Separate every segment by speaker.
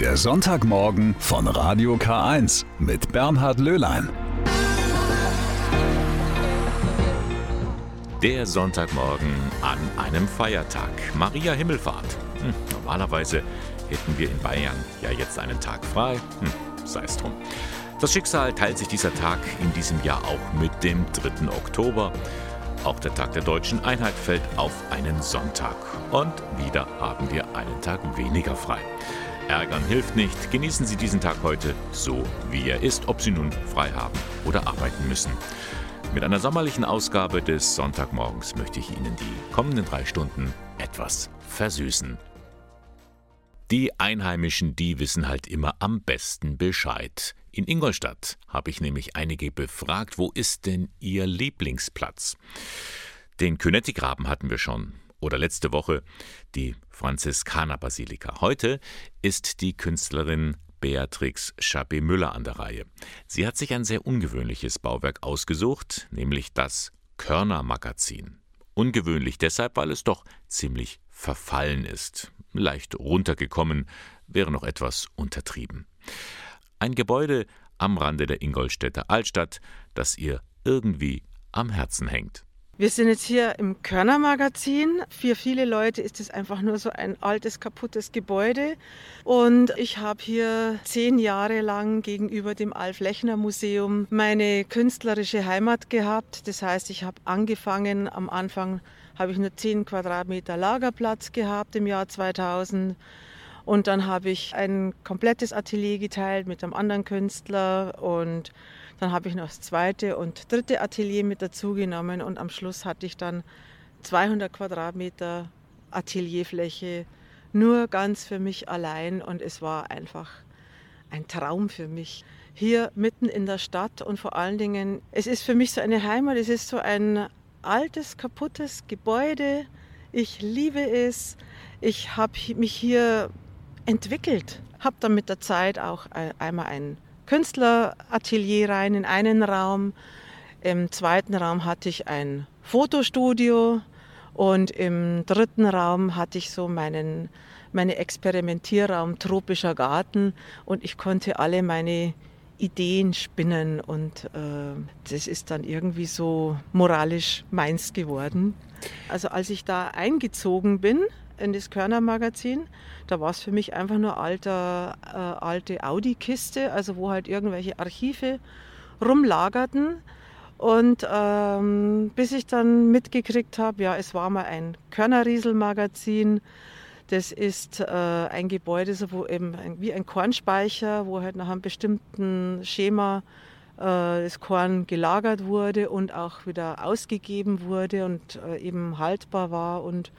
Speaker 1: Der Sonntagmorgen von Radio K1 mit Bernhard Löhlein.
Speaker 2: Der Sonntagmorgen an einem Feiertag. Maria Himmelfahrt. Hm, normalerweise hätten wir in Bayern ja jetzt einen Tag frei. Hm, sei es drum. Das Schicksal teilt sich dieser Tag in diesem Jahr auch mit dem 3. Oktober. Auch der Tag der deutschen Einheit fällt auf einen Sonntag. Und wieder haben wir einen Tag weniger frei. Ärgern hilft nicht. Genießen Sie diesen Tag heute so, wie er ist, ob Sie nun frei haben oder arbeiten müssen. Mit einer sommerlichen Ausgabe des Sonntagmorgens möchte ich Ihnen die kommenden drei Stunden etwas versüßen. Die Einheimischen, die wissen halt immer am besten Bescheid. In Ingolstadt habe ich nämlich einige befragt, wo ist denn ihr Lieblingsplatz? Den Könetti-Graben hatten wir schon. Oder letzte Woche die Franziskanerbasilika. Heute ist die Künstlerin Beatrix Schappe-Müller an der Reihe. Sie hat sich ein sehr ungewöhnliches Bauwerk ausgesucht, nämlich das Körner-Magazin. Ungewöhnlich deshalb, weil es doch ziemlich verfallen ist. Leicht runtergekommen wäre noch etwas untertrieben. Ein Gebäude am Rande der Ingolstädter Altstadt, das ihr irgendwie am Herzen hängt.
Speaker 3: Wir sind jetzt hier im Körner-Magazin. Für viele Leute ist es einfach nur so ein altes, kaputtes Gebäude. Und ich habe hier zehn Jahre lang gegenüber dem Alf-Lechner-Museum meine künstlerische Heimat gehabt. Das heißt, ich habe angefangen, am Anfang habe ich nur zehn Quadratmeter Lagerplatz gehabt im Jahr 2000. Und dann habe ich ein komplettes Atelier geteilt mit einem anderen Künstler und dann habe ich noch das zweite und dritte Atelier mit dazugenommen und am Schluss hatte ich dann 200 Quadratmeter Atelierfläche nur ganz für mich allein und es war einfach ein Traum für mich. Hier mitten in der Stadt und vor allen Dingen, es ist für mich so eine Heimat, es ist so ein altes, kaputtes Gebäude. Ich liebe es. Ich habe mich hier entwickelt. Habe dann mit der Zeit auch einmal ein Künstleratelier rein in einen Raum. Im zweiten Raum hatte ich ein Fotostudio und im dritten Raum hatte ich so meinen meine Experimentierraum tropischer Garten und ich konnte alle meine Ideen spinnen und äh, das ist dann irgendwie so moralisch meins geworden. Also als ich da eingezogen bin, in das Körner-Magazin. Da war es für mich einfach nur alter, äh, alte Audi-Kiste, also wo halt irgendwelche Archive rumlagerten. Und ähm, bis ich dann mitgekriegt habe, ja, es war mal ein Körnerriesel-Magazin. Das ist äh, ein Gebäude, so wo eben ein, wie ein Kornspeicher, wo halt nach einem bestimmten Schema äh, das Korn gelagert wurde und auch wieder ausgegeben wurde und äh, eben haltbar war und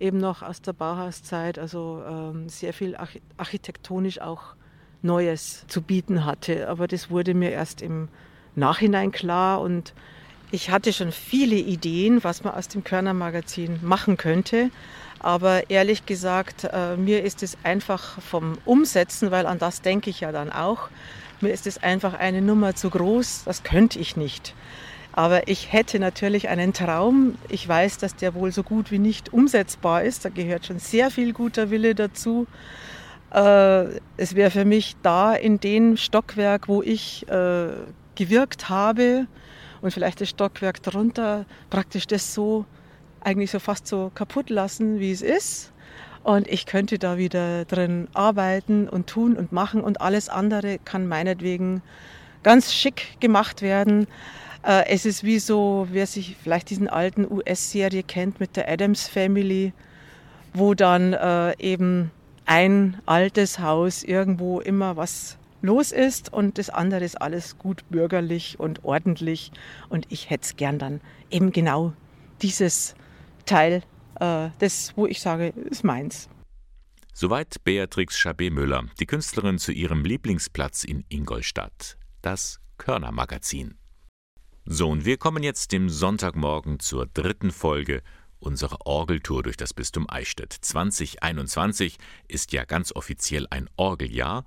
Speaker 3: eben noch aus der Bauhauszeit, also ähm, sehr viel architektonisch auch Neues zu bieten hatte. Aber das wurde mir erst im Nachhinein klar und ich hatte schon viele Ideen, was man aus dem Körner Magazin machen könnte. Aber ehrlich gesagt, äh, mir ist es einfach vom Umsetzen, weil an das denke ich ja dann auch, mir ist es einfach eine Nummer zu groß, das könnte ich nicht. Aber ich hätte natürlich einen Traum. Ich weiß, dass der wohl so gut wie nicht umsetzbar ist. Da gehört schon sehr viel guter Wille dazu. Äh, es wäre für mich da in dem Stockwerk, wo ich äh, gewirkt habe und vielleicht das Stockwerk darunter, praktisch das so eigentlich so fast so kaputt lassen, wie es ist. Und ich könnte da wieder drin arbeiten und tun und machen und alles andere kann meinetwegen ganz schick gemacht werden. Äh, es ist wie so, wer sich vielleicht diesen alten US-Serie kennt mit der Adams Family, wo dann äh, eben ein altes Haus irgendwo immer was los ist und das andere ist alles gut bürgerlich und ordentlich und ich hätte es gern dann eben genau dieses Teil, äh, das, wo ich sage, ist meins.
Speaker 2: Soweit Beatrix Chabé-Müller, die Künstlerin zu ihrem Lieblingsplatz in Ingolstadt, das Körner Magazin. So, und wir kommen jetzt dem Sonntagmorgen zur dritten Folge unserer Orgeltour durch das Bistum Eichstätt. 2021 ist ja ganz offiziell ein Orgeljahr,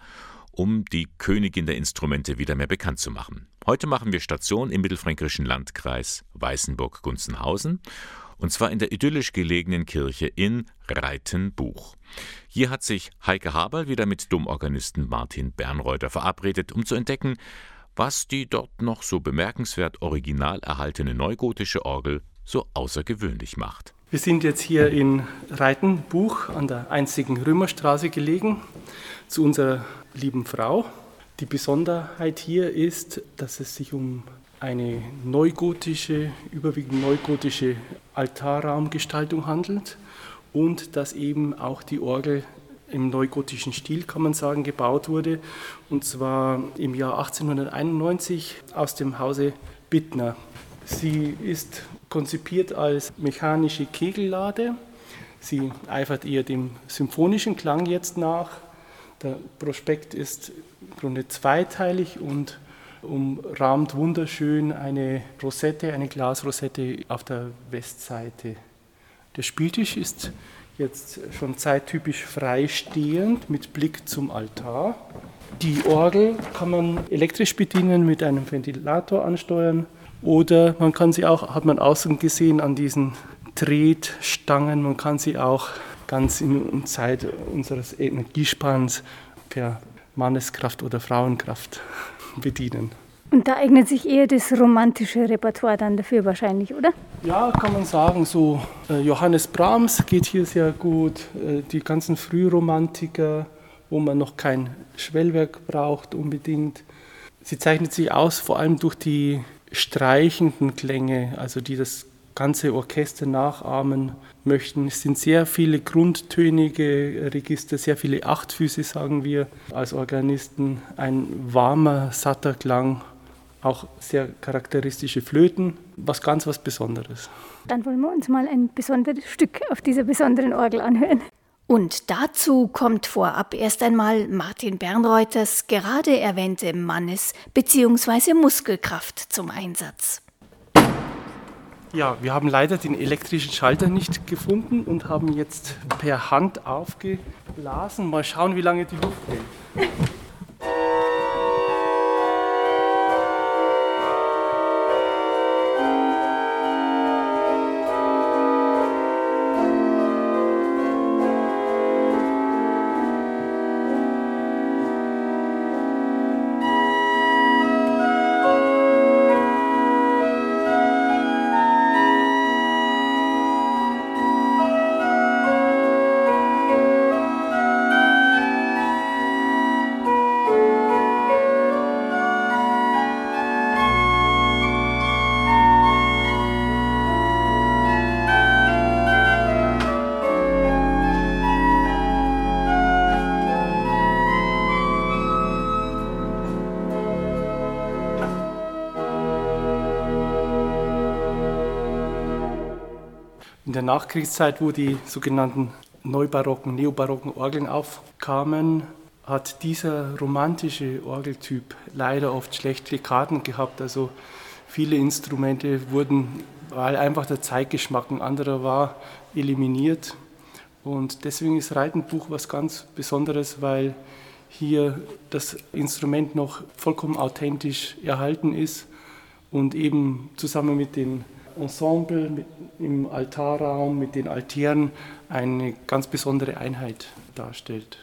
Speaker 2: um die Königin der Instrumente wieder mehr bekannt zu machen. Heute machen wir Station im mittelfränkischen Landkreis Weißenburg-Gunzenhausen und zwar in der idyllisch gelegenen Kirche in Reitenbuch. Hier hat sich Heike Haberl wieder mit Dummorganisten Martin Bernreuter verabredet, um zu entdecken, was die dort noch so bemerkenswert original erhaltene neugotische Orgel so außergewöhnlich macht.
Speaker 4: Wir sind jetzt hier in Reitenbuch an der einzigen Römerstraße gelegen zu unserer lieben Frau. Die Besonderheit hier ist, dass es sich um eine neugotische, überwiegend neugotische Altarraumgestaltung handelt und dass eben auch die Orgel im neugotischen Stil, kann man sagen, gebaut wurde. Und zwar im Jahr 1891 aus dem Hause Bittner. Sie ist konzipiert als mechanische Kegellade. Sie eifert eher dem symphonischen Klang jetzt nach. Der Prospekt ist im Grunde zweiteilig und umrahmt wunderschön eine Rosette, eine Glasrosette auf der Westseite. Der Spieltisch ist jetzt schon zeittypisch freistehend mit Blick zum Altar. Die Orgel kann man elektrisch bedienen, mit einem Ventilator ansteuern oder man kann sie auch, hat man außen gesehen, an diesen Tretstangen, man kann sie auch ganz in Zeit unseres Energiesparens per Manneskraft oder Frauenkraft bedienen.
Speaker 5: Und da eignet sich eher das romantische Repertoire dann dafür wahrscheinlich, oder?
Speaker 4: Ja, kann man sagen. So äh, Johannes Brahms geht hier sehr gut. Äh, die ganzen Frühromantiker, wo man noch kein Schwellwerk braucht unbedingt. Sie zeichnet sich aus vor allem durch die streichenden Klänge, also die das ganze Orchester nachahmen möchten. Es sind sehr viele grundtönige Register, sehr viele Achtfüße, sagen wir als Organisten. Ein warmer, satter Klang, auch sehr charakteristische Flöten, was ganz was Besonderes.
Speaker 5: Dann wollen wir uns mal ein besonderes Stück auf dieser besonderen Orgel anhören.
Speaker 6: Und dazu kommt vorab erst einmal Martin Bernreuters gerade erwähnte Mannes- bzw. Muskelkraft zum Einsatz.
Speaker 4: Ja, wir haben leider den elektrischen Schalter nicht gefunden und haben jetzt per Hand aufgeblasen. Mal schauen, wie lange die Luft hält. In der Nachkriegszeit, wo die sogenannten neubarocken, neobarocken Orgeln aufkamen, hat dieser romantische Orgeltyp leider oft schlechte Karten gehabt. Also viele Instrumente wurden, weil einfach der Zeitgeschmack ein anderer war, eliminiert. Und deswegen ist Reitenbuch was ganz Besonderes, weil hier das Instrument noch vollkommen authentisch erhalten ist und eben zusammen mit den Ensemble mit, im Altarraum mit den Altären eine ganz besondere Einheit darstellt.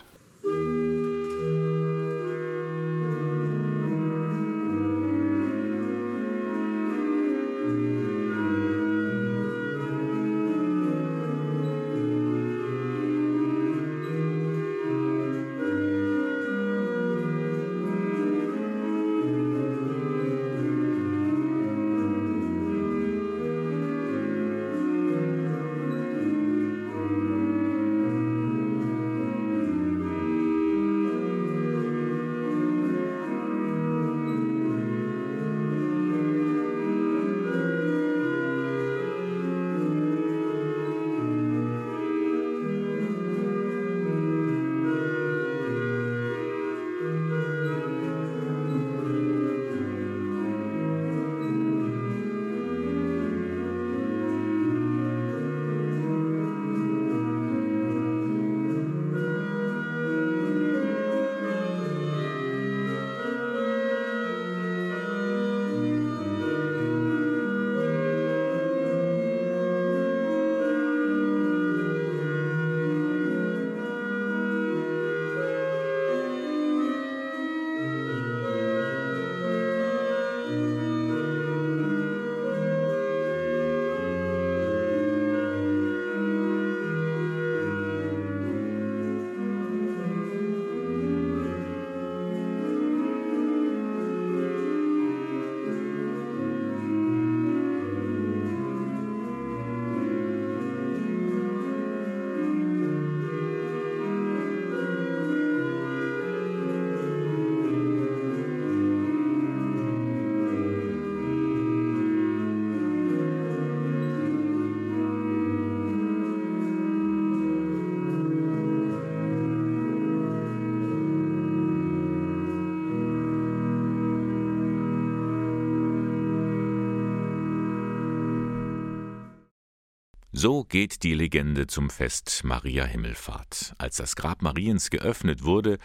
Speaker 2: So geht die Legende zum Fest Maria Himmelfahrt. Als das Grab Mariens geöffnet wurde,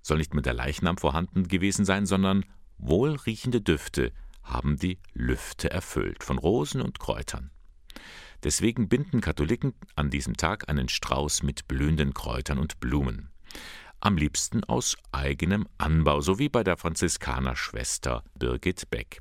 Speaker 2: soll nicht mehr der Leichnam vorhanden gewesen sein, sondern wohlriechende Düfte haben die Lüfte erfüllt von Rosen und Kräutern. Deswegen binden Katholiken an diesem Tag einen Strauß mit blühenden Kräutern und Blumen. Am liebsten aus eigenem Anbau, so wie bei der Franziskanerschwester Birgit Beck.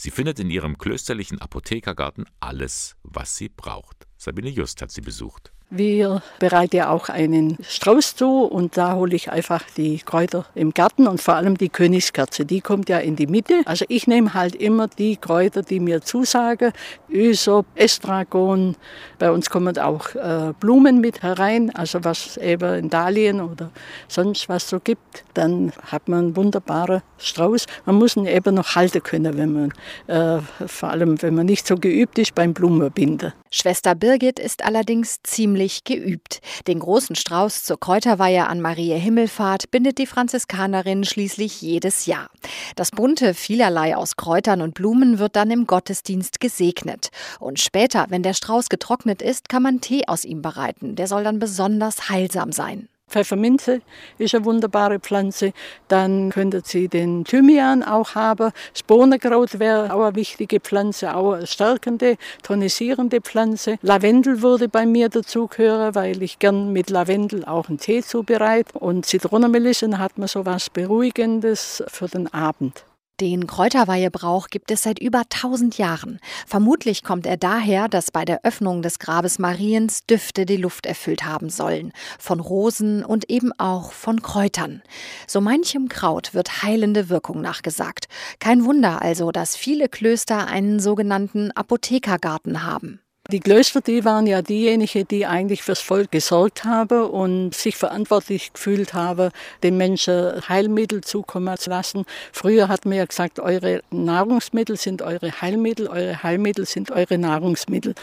Speaker 2: Sie findet in ihrem klösterlichen Apothekergarten alles, was sie braucht. Sabine Just hat sie besucht.
Speaker 7: Wir bereiten auch einen Strauß zu und da hole ich einfach die Kräuter im Garten und vor allem die Königskerze. Die kommt ja in die Mitte. Also ich nehme halt immer die Kräuter, die mir zusagen. Ysop, Estragon. Bei uns kommen auch äh, Blumen mit herein, also was eben in Dahlien oder sonst was so gibt. Dann hat man einen wunderbaren Strauß. Man muss ihn eben noch halten können, wenn man, äh, vor allem wenn man nicht so geübt ist beim Blumenbinden.
Speaker 8: Schwester Birgit ist allerdings ziemlich geübt. Den großen Strauß zur Kräuterweihe an Marie Himmelfahrt bindet die Franziskanerin schließlich jedes Jahr. Das bunte vielerlei aus Kräutern und Blumen wird dann im Gottesdienst gesegnet. Und später, wenn der Strauß getrocknet ist, kann man Tee aus ihm bereiten. Der soll dann besonders heilsam sein.
Speaker 7: Pfefferminze ist eine wunderbare Pflanze. Dann könnten Sie den Thymian auch haben. Das Bohnenkraut wäre auch eine wichtige Pflanze, auch eine stärkende, tonisierende Pflanze. Lavendel würde bei mir dazugehören, weil ich gern mit Lavendel auch einen Tee zubereite. Und Zitronenmelisse hat man so was Beruhigendes für den Abend.
Speaker 8: Den Kräuterweihebrauch gibt es seit über 1000 Jahren. Vermutlich kommt er daher, dass bei der Öffnung des Grabes Mariens Düfte die Luft erfüllt haben sollen. Von Rosen und eben auch von Kräutern. So manchem Kraut wird heilende Wirkung nachgesagt. Kein Wunder also, dass viele Klöster einen sogenannten Apothekergarten haben.
Speaker 7: Die Klöster, die waren ja diejenigen, die eigentlich fürs Volk gesorgt haben und sich verantwortlich gefühlt haben, den Menschen Heilmittel zukommen zu lassen. Früher hat man ja gesagt, eure Nahrungsmittel sind eure Heilmittel, eure Heilmittel sind eure Nahrungsmittel.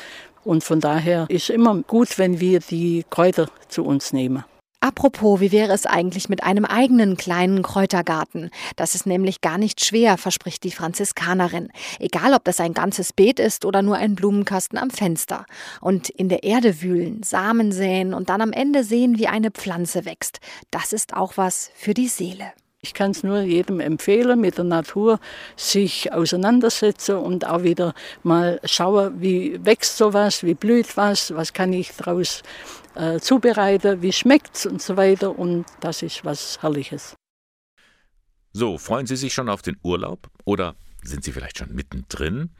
Speaker 7: Und von daher ist immer gut, wenn wir die Kräuter zu uns nehmen.
Speaker 8: Apropos, wie wäre es eigentlich mit einem eigenen kleinen Kräutergarten? Das ist nämlich gar nicht schwer, verspricht die Franziskanerin. Egal, ob das ein ganzes Beet ist oder nur ein Blumenkasten am Fenster. Und in der Erde wühlen, Samen säen und dann am Ende sehen, wie eine Pflanze wächst. Das ist auch was für die Seele.
Speaker 7: Ich kann es nur jedem empfehlen, mit der Natur sich auseinandersetzen und auch wieder mal schauen, wie wächst sowas, wie blüht was, was kann ich daraus äh, zubereiten, wie schmeckt es und so weiter. Und das ist was Herrliches.
Speaker 2: So, freuen Sie sich schon auf den Urlaub oder sind Sie vielleicht schon mittendrin?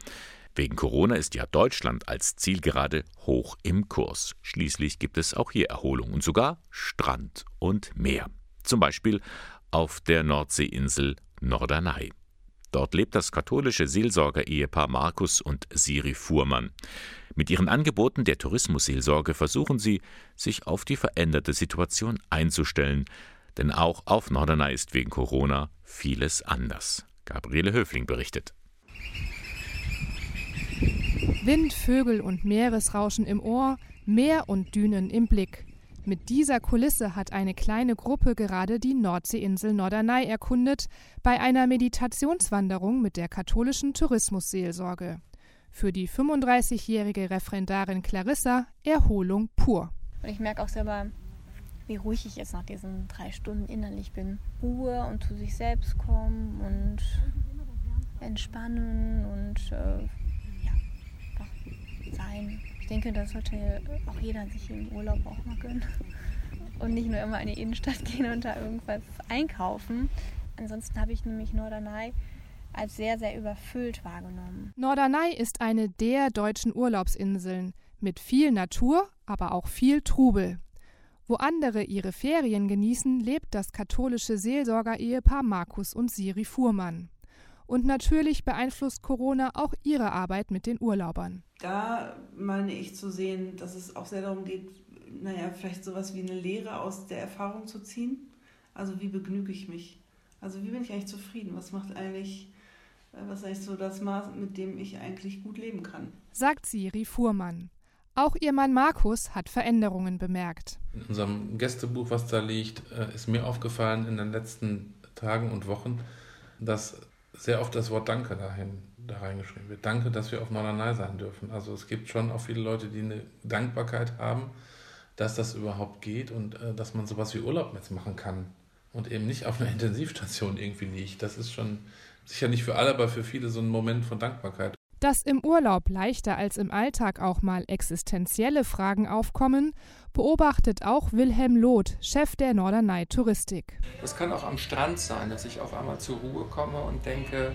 Speaker 2: Wegen Corona ist ja Deutschland als Zielgerade hoch im Kurs. Schließlich gibt es auch hier Erholung und sogar Strand und Meer. Zum Beispiel auf der Nordseeinsel Norderney. Dort lebt das katholische Seelsorger-Ehepaar Markus und Siri Fuhrmann. Mit ihren Angeboten der Tourismusseelsorge versuchen sie, sich auf die veränderte Situation einzustellen, denn auch auf Norderney ist wegen Corona vieles anders. Gabriele Höfling berichtet.
Speaker 9: Wind, Vögel und Meeresrauschen im Ohr, Meer und Dünen im Blick. Mit dieser Kulisse hat eine kleine Gruppe gerade die Nordseeinsel Norderney erkundet, bei einer Meditationswanderung mit der katholischen Tourismusseelsorge. Für die 35-jährige Referendarin Clarissa Erholung pur.
Speaker 10: Und ich merke auch selber, wie ruhig ich jetzt nach diesen drei Stunden innerlich bin. Ruhe und zu sich selbst kommen und entspannen und äh, ja, sein. Ich denke, das sollte auch jeder sich im Urlaub auch mal gönnen. Und nicht nur immer in die Innenstadt gehen und da irgendwas einkaufen. Ansonsten habe ich nämlich Norderney als sehr, sehr überfüllt wahrgenommen.
Speaker 9: Norderney ist eine der deutschen Urlaubsinseln mit viel Natur, aber auch viel Trubel. Wo andere ihre Ferien genießen, lebt das katholische Seelsorger-Ehepaar Markus und Siri Fuhrmann. Und natürlich beeinflusst Corona auch ihre Arbeit mit den Urlaubern.
Speaker 11: Da meine ich zu sehen, dass es auch sehr darum geht, naja, vielleicht sowas wie eine Lehre aus der Erfahrung zu ziehen. Also wie begnüge ich mich? Also wie bin ich eigentlich zufrieden? Was macht eigentlich was heißt so das Maß, mit dem ich eigentlich gut leben kann.
Speaker 9: Sagt Siri Fuhrmann. Auch ihr Mann Markus hat Veränderungen bemerkt.
Speaker 12: In unserem Gästebuch, was da liegt, äh, ist mir aufgefallen in den letzten Tagen und Wochen, dass sehr oft das Wort Danke dahin da reingeschrieben wird. Danke, dass wir auf Norderney sein dürfen. Also es gibt schon auch viele Leute, die eine Dankbarkeit haben, dass das überhaupt geht und äh, dass man sowas wie Urlaub jetzt machen kann und eben nicht auf einer Intensivstation irgendwie liegt. Das ist schon sicher nicht für alle, aber für viele so ein Moment von Dankbarkeit.
Speaker 9: Dass im Urlaub leichter als im Alltag auch mal existenzielle Fragen aufkommen, beobachtet auch Wilhelm Loth, Chef der Norderney Touristik.
Speaker 13: Es kann auch am Strand sein, dass ich auf einmal zur Ruhe komme und denke,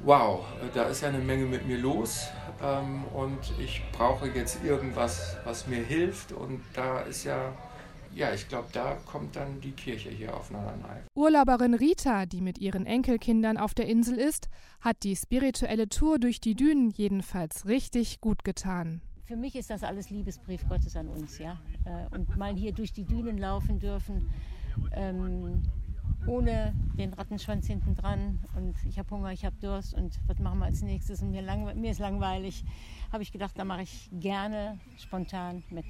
Speaker 13: wow, da ist ja eine Menge mit mir los ähm, und ich brauche jetzt irgendwas, was mir hilft und da ist ja ja, ich glaube, da kommt dann die Kirche hier auf Norderney.
Speaker 9: Urlauberin Rita, die mit ihren Enkelkindern auf der Insel ist, hat die spirituelle Tour durch die Dünen jedenfalls richtig gut getan.
Speaker 14: Für mich ist das alles Liebesbrief Gottes an uns, ja. Äh, und mal hier durch die Dünen laufen dürfen, ähm, ohne den Rattenschwanz hinten dran. Und ich habe Hunger, ich habe Durst und was machen wir als nächstes? Und mir, mir ist langweilig. Habe ich gedacht, da mache ich gerne spontan mit.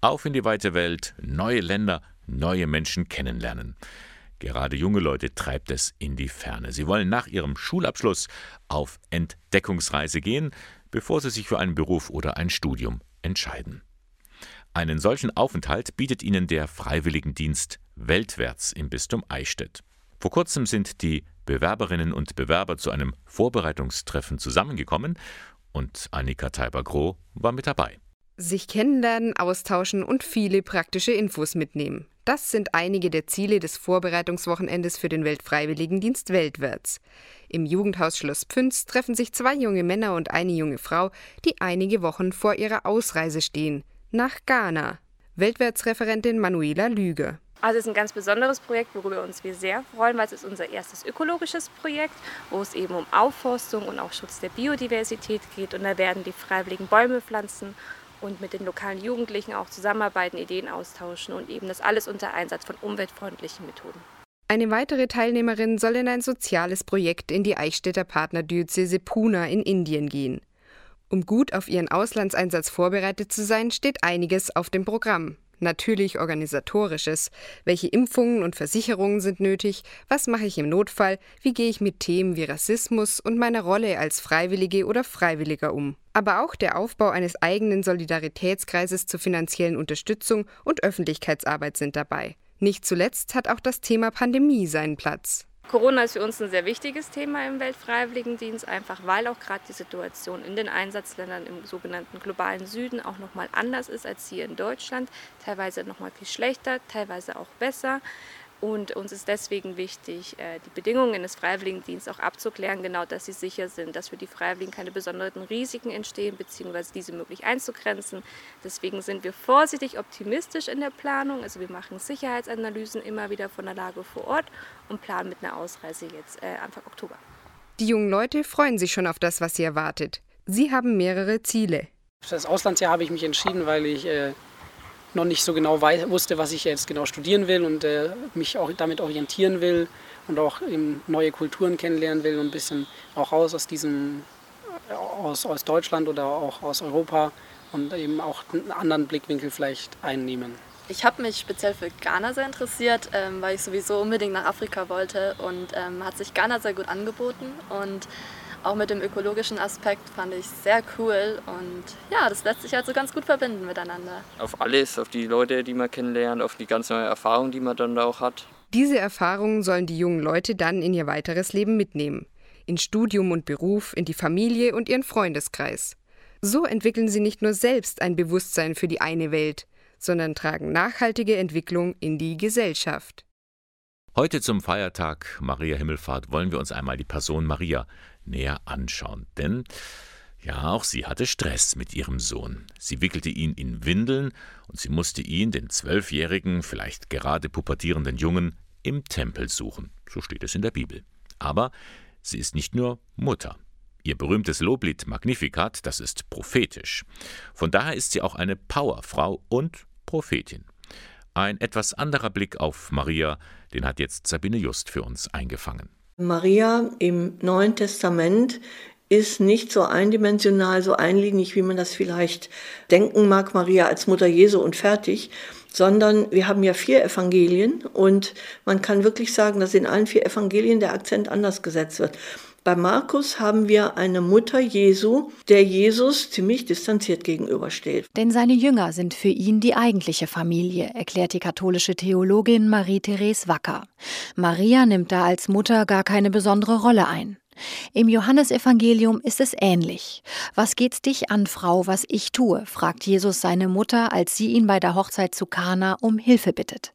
Speaker 2: Auf in die weite Welt, neue Länder, neue Menschen kennenlernen. Gerade junge Leute treibt es in die Ferne. Sie wollen nach ihrem Schulabschluss auf Entdeckungsreise gehen, bevor sie sich für einen Beruf oder ein Studium entscheiden. Einen solchen Aufenthalt bietet ihnen der Freiwilligendienst Weltwärts im Bistum Eichstätt. Vor kurzem sind die Bewerberinnen und Bewerber zu einem Vorbereitungstreffen zusammengekommen und Annika Teiber-Groh war mit dabei.
Speaker 15: Sich kennenlernen, austauschen und viele praktische Infos mitnehmen. Das sind einige der Ziele des Vorbereitungswochenendes für den Weltfreiwilligendienst Weltwärts. Im Jugendhaus Schloss Pünz treffen sich zwei junge Männer und eine junge Frau, die einige Wochen vor ihrer Ausreise stehen. Nach Ghana. Weltwärtsreferentin Manuela Lüge.
Speaker 16: Also es ist ein ganz besonderes Projekt, worüber uns wir sehr freuen, weil es ist unser erstes ökologisches Projekt, wo es eben um Aufforstung und auch Schutz der Biodiversität geht. Und da werden die Freiwilligen Bäume pflanzen und mit den lokalen Jugendlichen auch zusammenarbeiten, Ideen austauschen und eben das alles unter Einsatz von umweltfreundlichen Methoden.
Speaker 15: Eine weitere Teilnehmerin soll in ein soziales Projekt in die Eichstätter Partnerdiözese Pune in Indien gehen. Um gut auf ihren Auslandseinsatz vorbereitet zu sein, steht einiges auf dem Programm natürlich organisatorisches. Welche Impfungen und Versicherungen sind nötig? Was mache ich im Notfall? Wie gehe ich mit Themen wie Rassismus und meiner Rolle als Freiwillige oder Freiwilliger um? Aber auch der Aufbau eines eigenen Solidaritätskreises zur finanziellen Unterstützung und Öffentlichkeitsarbeit sind dabei. Nicht zuletzt hat auch das Thema Pandemie seinen Platz.
Speaker 16: Corona ist für uns ein sehr wichtiges Thema im Weltfreiwilligendienst, einfach weil auch gerade die Situation in den Einsatzländern im sogenannten globalen Süden auch nochmal anders ist als hier in Deutschland. Teilweise nochmal viel schlechter, teilweise auch besser. Und uns ist deswegen wichtig, äh, die Bedingungen des Freiwilligendienstes auch abzuklären, genau dass sie sicher sind, dass für die Freiwilligen keine besonderen Risiken entstehen, beziehungsweise diese möglich einzugrenzen. Deswegen sind wir vorsichtig optimistisch in der Planung. Also wir machen Sicherheitsanalysen immer wieder von der Lage vor Ort und planen mit einer Ausreise jetzt äh, Anfang Oktober.
Speaker 15: Die jungen Leute freuen sich schon auf das, was sie erwartet. Sie haben mehrere Ziele.
Speaker 17: Für das Auslandsjahr habe ich mich entschieden, weil ich äh, noch nicht so genau wusste, was ich jetzt genau studieren will und äh, mich auch damit orientieren will und auch neue Kulturen kennenlernen will und ein bisschen auch raus aus diesem, äh, aus, aus Deutschland oder auch aus Europa und eben auch einen anderen Blickwinkel vielleicht einnehmen.
Speaker 18: Ich habe mich speziell für Ghana sehr interessiert, ähm, weil ich sowieso unbedingt nach Afrika wollte und ähm, hat sich Ghana sehr gut angeboten und auch mit dem ökologischen Aspekt fand ich sehr cool und ja, das lässt sich also ganz gut verbinden miteinander.
Speaker 19: Auf alles, auf die Leute, die man kennenlernt, auf die ganz neue Erfahrung, die man dann da auch hat.
Speaker 15: Diese Erfahrungen sollen die jungen Leute dann in ihr weiteres Leben mitnehmen. In Studium und Beruf, in die Familie und ihren Freundeskreis. So entwickeln sie nicht nur selbst ein Bewusstsein für die eine Welt, sondern tragen nachhaltige Entwicklung in die Gesellschaft.
Speaker 2: Heute zum Feiertag Maria Himmelfahrt wollen wir uns einmal die Person Maria näher anschauen. Denn ja, auch sie hatte Stress mit ihrem Sohn. Sie wickelte ihn in Windeln und sie musste ihn, den zwölfjährigen, vielleicht gerade pubertierenden Jungen, im Tempel suchen. So steht es in der Bibel. Aber sie ist nicht nur Mutter. Ihr berühmtes Loblied Magnificat, das ist prophetisch. Von daher ist sie auch eine Powerfrau und Prophetin. Ein etwas anderer Blick auf Maria, den hat jetzt Sabine Just für uns eingefangen.
Speaker 20: Maria im Neuen Testament ist nicht so eindimensional, so einlinig, wie man das vielleicht denken mag, Maria als Mutter Jesu und fertig, sondern wir haben ja vier Evangelien und man kann wirklich sagen, dass in allen vier Evangelien der Akzent anders gesetzt wird. Bei Markus haben wir eine Mutter Jesu, der Jesus ziemlich distanziert gegenübersteht.
Speaker 8: Denn seine Jünger sind für ihn die eigentliche Familie, erklärt die katholische Theologin Marie-Therese Wacker. Maria nimmt da als Mutter gar keine besondere Rolle ein. Im Johannesevangelium ist es ähnlich. Was geht's dich an, Frau, was ich tue? fragt Jesus seine Mutter, als sie ihn bei der Hochzeit zu Kana um Hilfe bittet.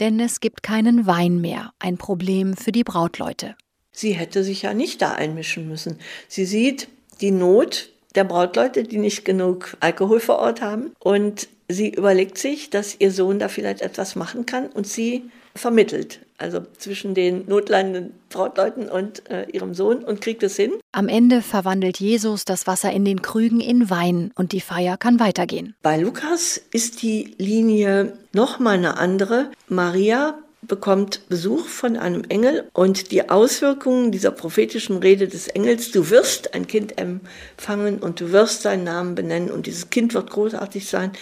Speaker 8: Denn es gibt keinen Wein mehr, ein Problem für die Brautleute.
Speaker 20: Sie hätte sich ja nicht da einmischen müssen. Sie sieht die Not der Brautleute, die nicht genug Alkohol vor Ort haben. Und sie überlegt sich, dass ihr Sohn da vielleicht etwas machen kann und sie vermittelt. Also zwischen den notleidenden Brautleuten und äh, ihrem Sohn und kriegt es hin.
Speaker 8: Am Ende verwandelt Jesus das Wasser in den Krügen in Wein und die Feier kann weitergehen.
Speaker 20: Bei Lukas ist die Linie nochmal eine andere. Maria bekommt Besuch von einem Engel und die Auswirkungen dieser prophetischen Rede des Engels, du wirst ein Kind empfangen und du wirst seinen Namen benennen und dieses Kind wird großartig sein,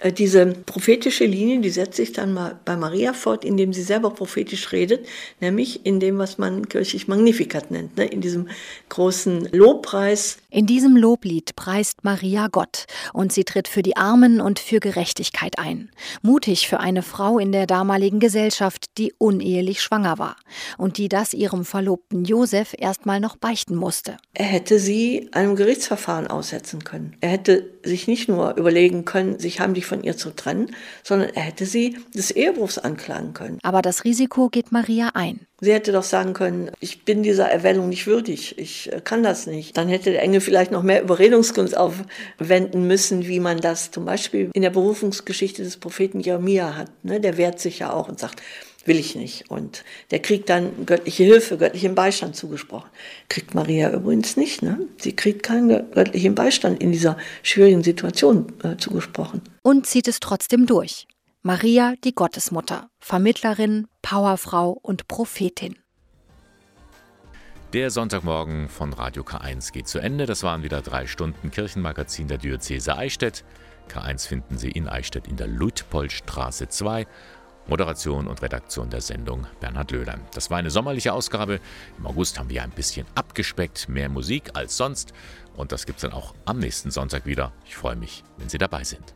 Speaker 20: äh, diese prophetische Linie, die setzt sich dann mal bei Maria fort, indem sie selber prophetisch redet, nämlich in dem, was man kirchlich Magnificat nennt, ne? in diesem großen Lobpreis.
Speaker 8: In diesem Loblied preist Maria Gott und sie tritt für die Armen und für Gerechtigkeit ein. Mutig für eine Frau in der damaligen Gesellschaft, die unehelich schwanger war und die das ihrem Verlobten Josef erstmal noch beichten musste.
Speaker 20: Er hätte sie einem Gerichtsverfahren aussetzen können. Er hätte sich nicht nur überlegen können, sich heimlich von ihr zu trennen, sondern er hätte sie des Ehebruchs anklagen können.
Speaker 8: Aber das Risiko geht Maria ein.
Speaker 20: Sie hätte doch sagen können, ich bin dieser Erwählung nicht würdig, ich äh, kann das nicht. Dann hätte der Engel vielleicht noch mehr Überredungskunst aufwenden müssen, wie man das zum Beispiel in der Berufungsgeschichte des Propheten Jeremia hat. Ne? Der wehrt sich ja auch und sagt, will ich nicht. Und der kriegt dann göttliche Hilfe, göttlichen Beistand zugesprochen. Kriegt Maria übrigens nicht. Ne? Sie kriegt keinen göttlichen Beistand in dieser schwierigen Situation äh, zugesprochen.
Speaker 8: Und zieht es trotzdem durch. Maria, die Gottesmutter, Vermittlerin, Powerfrau und Prophetin.
Speaker 2: Der Sonntagmorgen von Radio K1 geht zu Ende. Das waren wieder drei Stunden Kirchenmagazin der Diözese Eichstätt. K1 finden Sie in Eichstätt in der Luitpoldstraße 2 Moderation und Redaktion der Sendung Bernhard Löhlein. Das war eine sommerliche Ausgabe. Im August haben wir ein bisschen abgespeckt, mehr Musik als sonst. Und das gibt es dann auch am nächsten Sonntag wieder. Ich freue mich, wenn Sie dabei sind.